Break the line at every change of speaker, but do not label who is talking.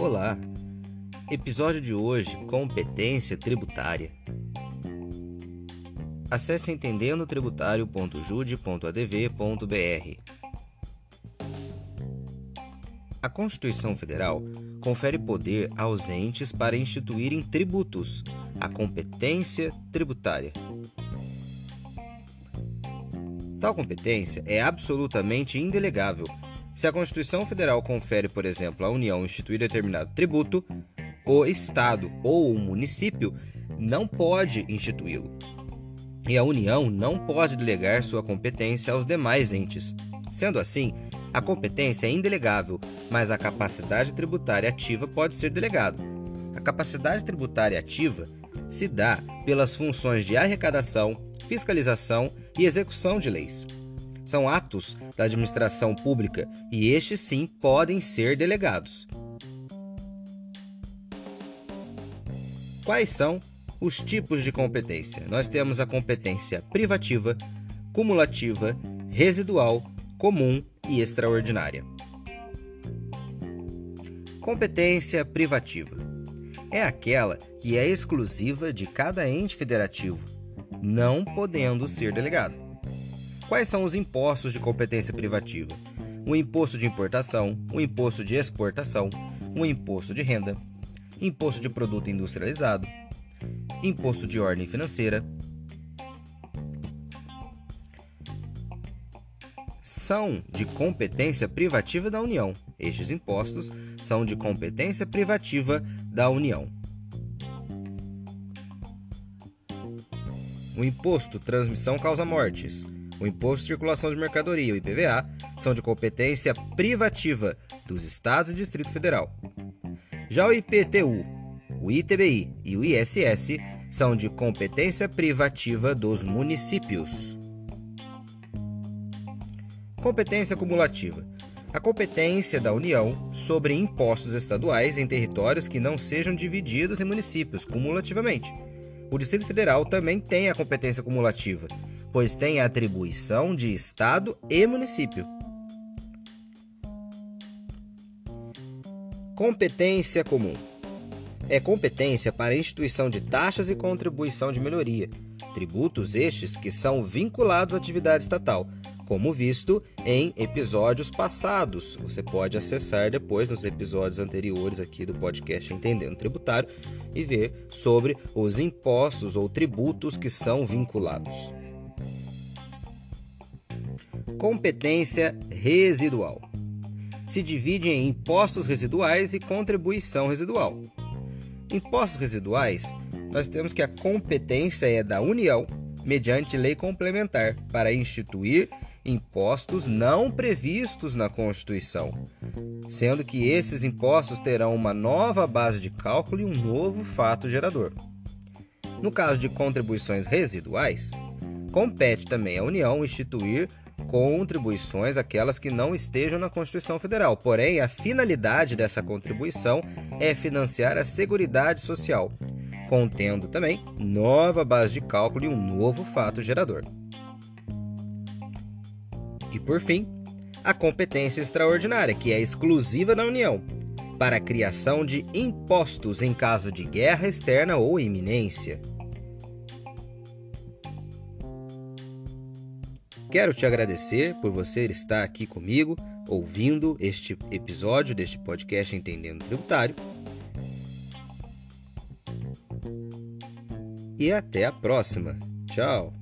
Olá! Episódio de hoje: Competência tributária. Acesse entendendotributário.jude.adv.br. A Constituição Federal confere poder aos entes para instituírem tributos, a competência tributária. Tal competência é absolutamente indelegável. Se a Constituição Federal confere, por exemplo, à União instituir determinado tributo, o Estado ou o município não pode instituí-lo. E a União não pode delegar sua competência aos demais entes. Sendo assim, a competência é indelegável, mas a capacidade tributária ativa pode ser delegada. A capacidade tributária ativa se dá pelas funções de arrecadação, fiscalização e execução de leis. São atos da administração pública e estes sim podem ser delegados. Quais são os tipos de competência? Nós temos a competência privativa, cumulativa, residual, comum e extraordinária. Competência privativa é aquela que é exclusiva de cada ente federativo não podendo ser delegado. Quais são os impostos de competência privativa? O imposto de importação, o imposto de exportação, o imposto de renda, imposto de produto industrializado, imposto de ordem financeira. São de competência privativa da União. Estes impostos são de competência privativa da União. O imposto transmissão causa mortes, o imposto de circulação de mercadoria, o IPVA, são de competência privativa dos estados e Distrito Federal. Já o IPTU, o ITBI e o ISS são de competência privativa dos municípios. Competência cumulativa. A competência da União sobre impostos estaduais em territórios que não sejam divididos em municípios cumulativamente o Distrito Federal também tem a competência cumulativa, pois tem atribuição de Estado e município. Competência comum é competência para a instituição de taxas e contribuição de melhoria, tributos estes que são vinculados à atividade estatal, como visto em episódios passados. Você pode acessar depois nos episódios anteriores aqui do podcast Entendendo Tributário e ver sobre os impostos ou tributos que são vinculados. Competência residual se divide em impostos residuais e contribuição residual. Impostos residuais, nós temos que a competência é da União, mediante lei complementar, para instituir impostos não previstos na Constituição, sendo que esses impostos terão uma nova base de cálculo e um novo fato gerador. No caso de contribuições residuais, compete também à União instituir contribuições aquelas que não estejam na Constituição Federal. Porém, a finalidade dessa contribuição é financiar a Seguridade Social, contendo também nova base de cálculo e um novo fato gerador. E por fim, a competência extraordinária, que é exclusiva da União, para a criação de impostos em caso de guerra externa ou iminência. Quero te agradecer por você estar aqui comigo, ouvindo este episódio deste podcast Entendendo Tributário. E até a próxima. Tchau!